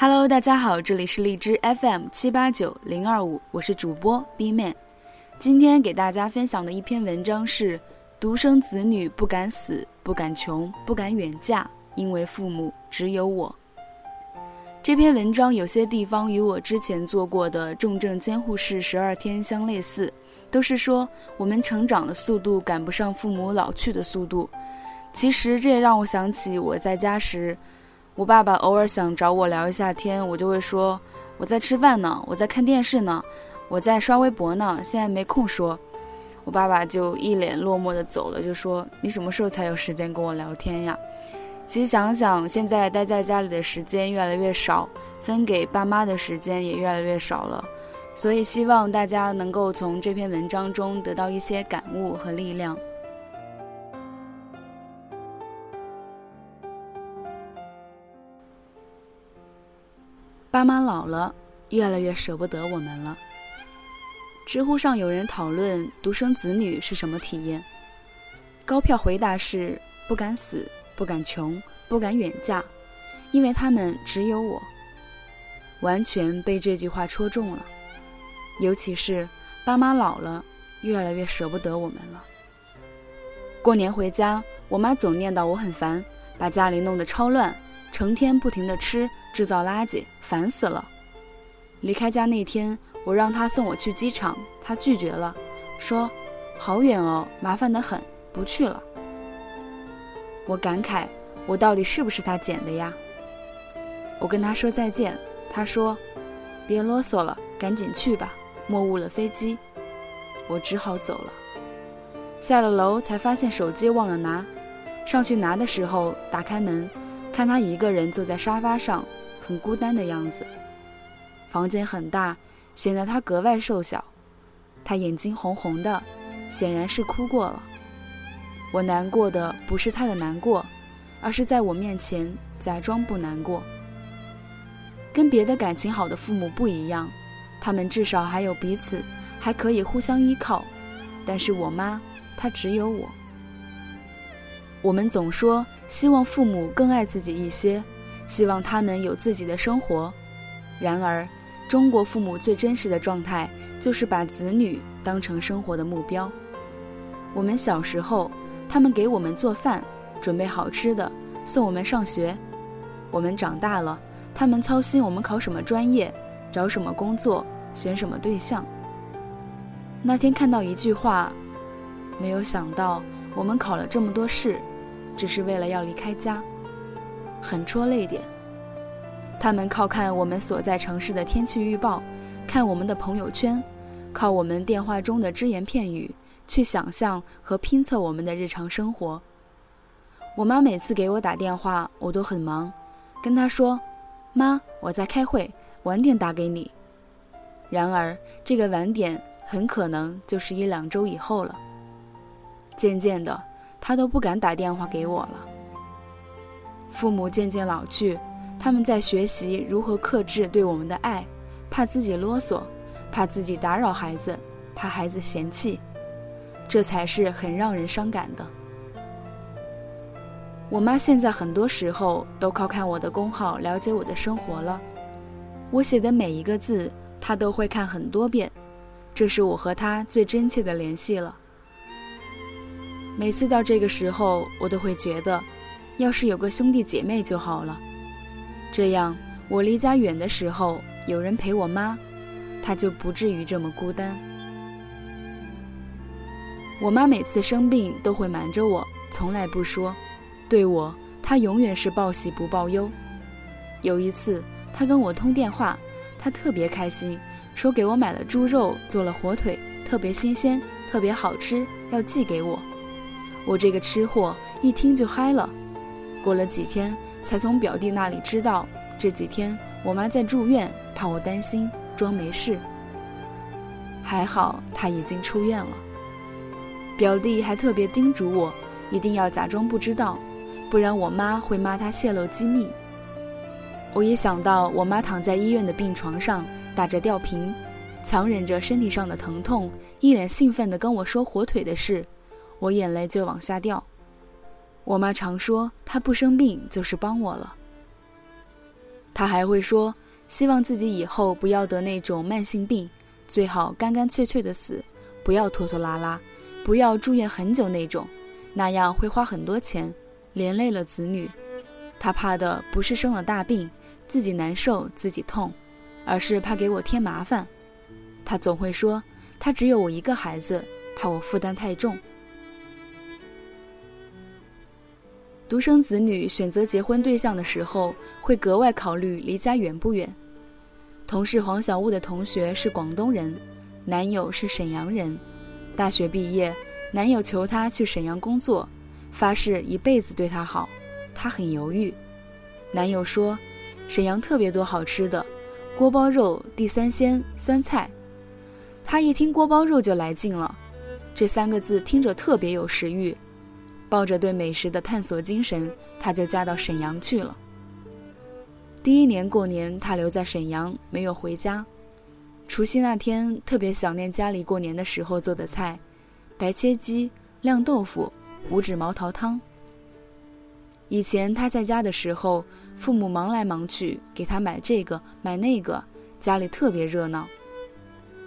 Hello，大家好，这里是荔枝 FM 七八九零二五，我是主播 B Man。今天给大家分享的一篇文章是：独生子女不敢死，不敢穷，不敢远嫁，因为父母只有我。这篇文章有些地方与我之前做过的重症监护室十二天相类似，都是说我们成长的速度赶不上父母老去的速度。其实这也让我想起我在家时。我爸爸偶尔想找我聊一下天，我就会说我在吃饭呢，我在看电视呢，我在刷微博呢，现在没空说。我爸爸就一脸落寞的走了，就说你什么时候才有时间跟我聊天呀？其实想想，现在待在家里的时间越来越少，分给爸妈的时间也越来越少了，所以希望大家能够从这篇文章中得到一些感悟和力量。爸妈老了，越来越舍不得我们了。知乎上有人讨论独生子女是什么体验，高票回答是不敢死、不敢穷、不敢远嫁，因为他们只有我。完全被这句话戳中了，尤其是爸妈老了，越来越舍不得我们了。过年回家，我妈总念叨我很烦，把家里弄得超乱。成天不停的吃，制造垃圾，烦死了。离开家那天，我让他送我去机场，他拒绝了，说：“好远哦，麻烦的很，不去了。”我感慨，我到底是不是他捡的呀？我跟他说再见，他说：“别啰嗦了，赶紧去吧，莫误了飞机。”我只好走了。下了楼才发现手机忘了拿，上去拿的时候，打开门。看他一个人坐在沙发上，很孤单的样子。房间很大，显得他格外瘦小。他眼睛红红的，显然是哭过了。我难过的不是他的难过，而是在我面前假装不难过。跟别的感情好的父母不一样，他们至少还有彼此，还可以互相依靠。但是我妈，她只有我。我们总说希望父母更爱自己一些，希望他们有自己的生活。然而，中国父母最真实的状态就是把子女当成生活的目标。我们小时候，他们给我们做饭，准备好吃的，送我们上学；我们长大了，他们操心我们考什么专业，找什么工作，选什么对象。那天看到一句话，没有想到。我们考了这么多试，只是为了要离开家，很戳泪点。他们靠看我们所在城市的天气预报，看我们的朋友圈，靠我们电话中的只言片语去想象和拼凑我们的日常生活。我妈每次给我打电话，我都很忙，跟她说：“妈，我在开会，晚点打给你。”然而，这个晚点很可能就是一两周以后了。渐渐的，他都不敢打电话给我了。父母渐渐老去，他们在学习如何克制对我们的爱，怕自己啰嗦，怕自己打扰孩子，怕孩子嫌弃，这才是很让人伤感的。我妈现在很多时候都靠看我的公号了解我的生活了，我写的每一个字，她都会看很多遍，这是我和她最真切的联系了。每次到这个时候，我都会觉得，要是有个兄弟姐妹就好了。这样，我离家远的时候，有人陪我妈，她就不至于这么孤单。我妈每次生病都会瞒着我，从来不说。对我，她永远是报喜不报忧。有一次，她跟我通电话，她特别开心，说给我买了猪肉，做了火腿，特别新鲜，特别好吃，要寄给我。我这个吃货一听就嗨了，过了几天才从表弟那里知道，这几天我妈在住院，怕我担心，装没事。还好她已经出院了。表弟还特别叮嘱我，一定要假装不知道，不然我妈会骂他泄露机密。我一想到我妈躺在医院的病床上，打着吊瓶，强忍着身体上的疼痛，一脸兴奋地跟我说火腿的事。我眼泪就往下掉。我妈常说，她不生病就是帮我了。她还会说，希望自己以后不要得那种慢性病，最好干干脆脆的死，不要拖拖拉拉，不要住院很久那种，那样会花很多钱，连累了子女。她怕的不是生了大病，自己难受自己痛，而是怕给我添麻烦。她总会说，她只有我一个孩子，怕我负担太重。独生子女选择结婚对象的时候，会格外考虑离家远不远。同事黄小雾的同学是广东人，男友是沈阳人。大学毕业，男友求她去沈阳工作，发誓一辈子对她好。她很犹豫。男友说，沈阳特别多好吃的，锅包肉、地三鲜、酸菜。她一听锅包肉就来劲了，这三个字听着特别有食欲。抱着对美食的探索精神，她就嫁到沈阳去了。第一年过年，她留在沈阳，没有回家。除夕那天，特别想念家里过年的时候做的菜：白切鸡、晾豆腐、五指毛桃汤。以前他在家的时候，父母忙来忙去，给他买这个买那个，家里特别热闹。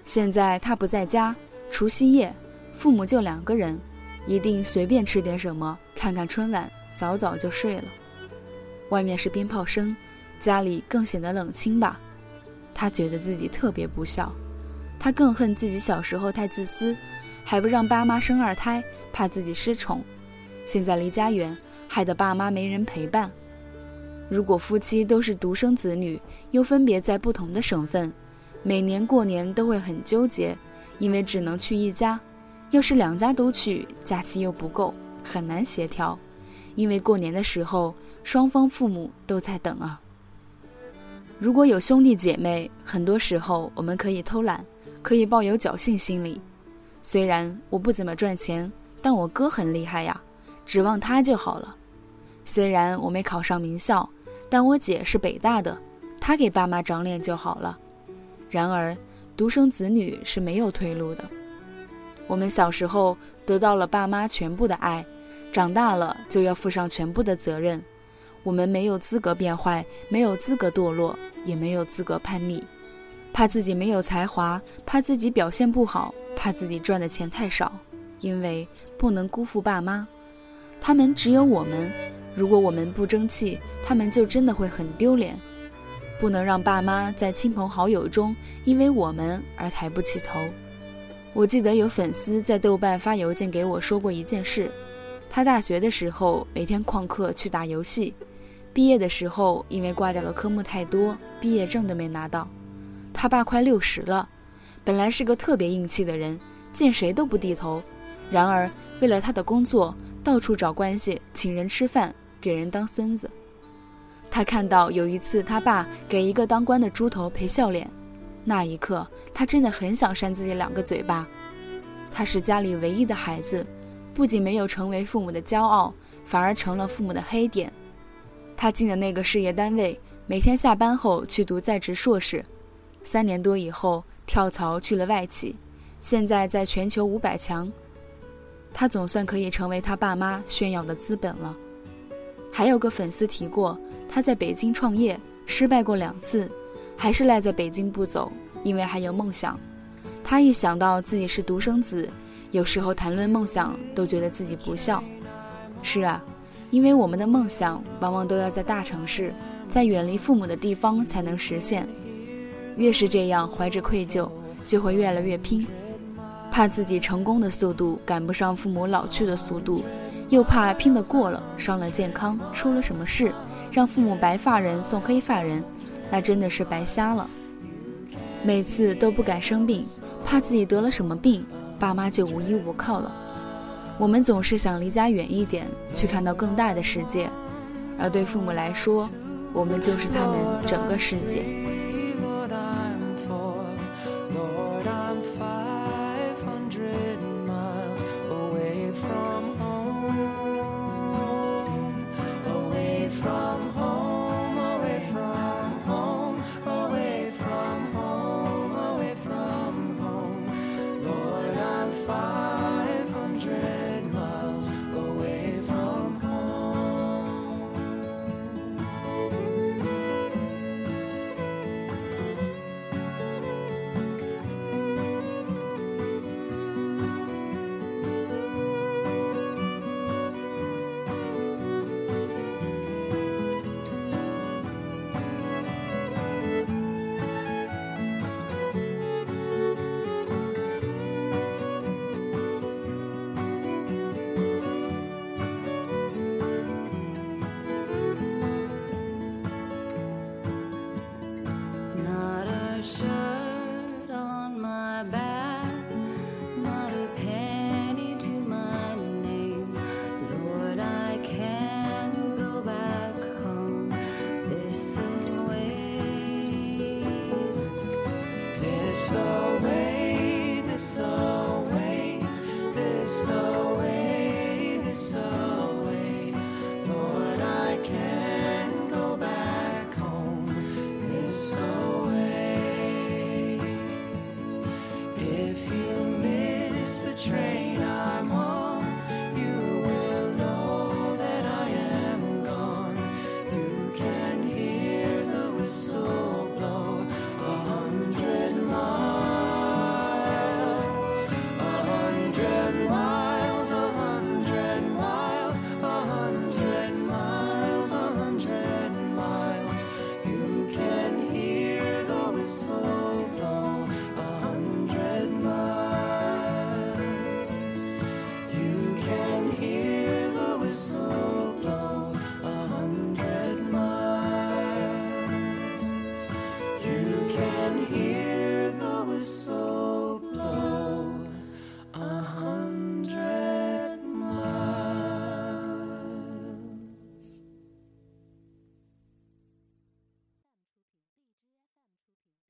现在他不在家，除夕夜，父母就两个人。一定随便吃点什么，看看春晚，早早就睡了。外面是鞭炮声，家里更显得冷清吧。他觉得自己特别不孝，他更恨自己小时候太自私，还不让爸妈生二胎，怕自己失宠。现在离家远，害得爸妈没人陪伴。如果夫妻都是独生子女，又分别在不同的省份，每年过年都会很纠结，因为只能去一家。要是两家都去，假期又不够，很难协调。因为过年的时候，双方父母都在等啊。如果有兄弟姐妹，很多时候我们可以偷懒，可以抱有侥幸心理。虽然我不怎么赚钱，但我哥很厉害呀，指望他就好了。虽然我没考上名校，但我姐是北大的，她给爸妈长脸就好了。然而，独生子女是没有退路的。我们小时候得到了爸妈全部的爱，长大了就要负上全部的责任。我们没有资格变坏，没有资格堕落，也没有资格叛逆。怕自己没有才华，怕自己表现不好，怕自己赚的钱太少，因为不能辜负爸妈。他们只有我们，如果我们不争气，他们就真的会很丢脸。不能让爸妈在亲朋好友中因为我们而抬不起头。我记得有粉丝在豆瓣发邮件给我说过一件事：他大学的时候每天旷课去打游戏，毕业的时候因为挂掉的科目太多，毕业证都没拿到。他爸快六十了，本来是个特别硬气的人，见谁都不低头。然而为了他的工作，到处找关系，请人吃饭，给人当孙子。他看到有一次他爸给一个当官的猪头赔笑脸。那一刻，他真的很想扇自己两个嘴巴。他是家里唯一的孩子，不仅没有成为父母的骄傲，反而成了父母的黑点。他进的那个事业单位，每天下班后去读在职硕士，三年多以后跳槽去了外企，现在在全球五百强。他总算可以成为他爸妈炫耀的资本了。还有个粉丝提过，他在北京创业失败过两次。还是赖在北京不走，因为还有梦想。他一想到自己是独生子，有时候谈论梦想都觉得自己不孝。是啊，因为我们的梦想往往都要在大城市，在远离父母的地方才能实现。越是这样，怀着愧疚，就会越来越拼，怕自己成功的速度赶不上父母老去的速度，又怕拼得过了伤了健康，出了什么事，让父母白发人送黑发人。那真的是白瞎了。每次都不敢生病，怕自己得了什么病，爸妈就无依无靠了。我们总是想离家远一点，去看到更大的世界，而对父母来说，我们就是他们整个世界。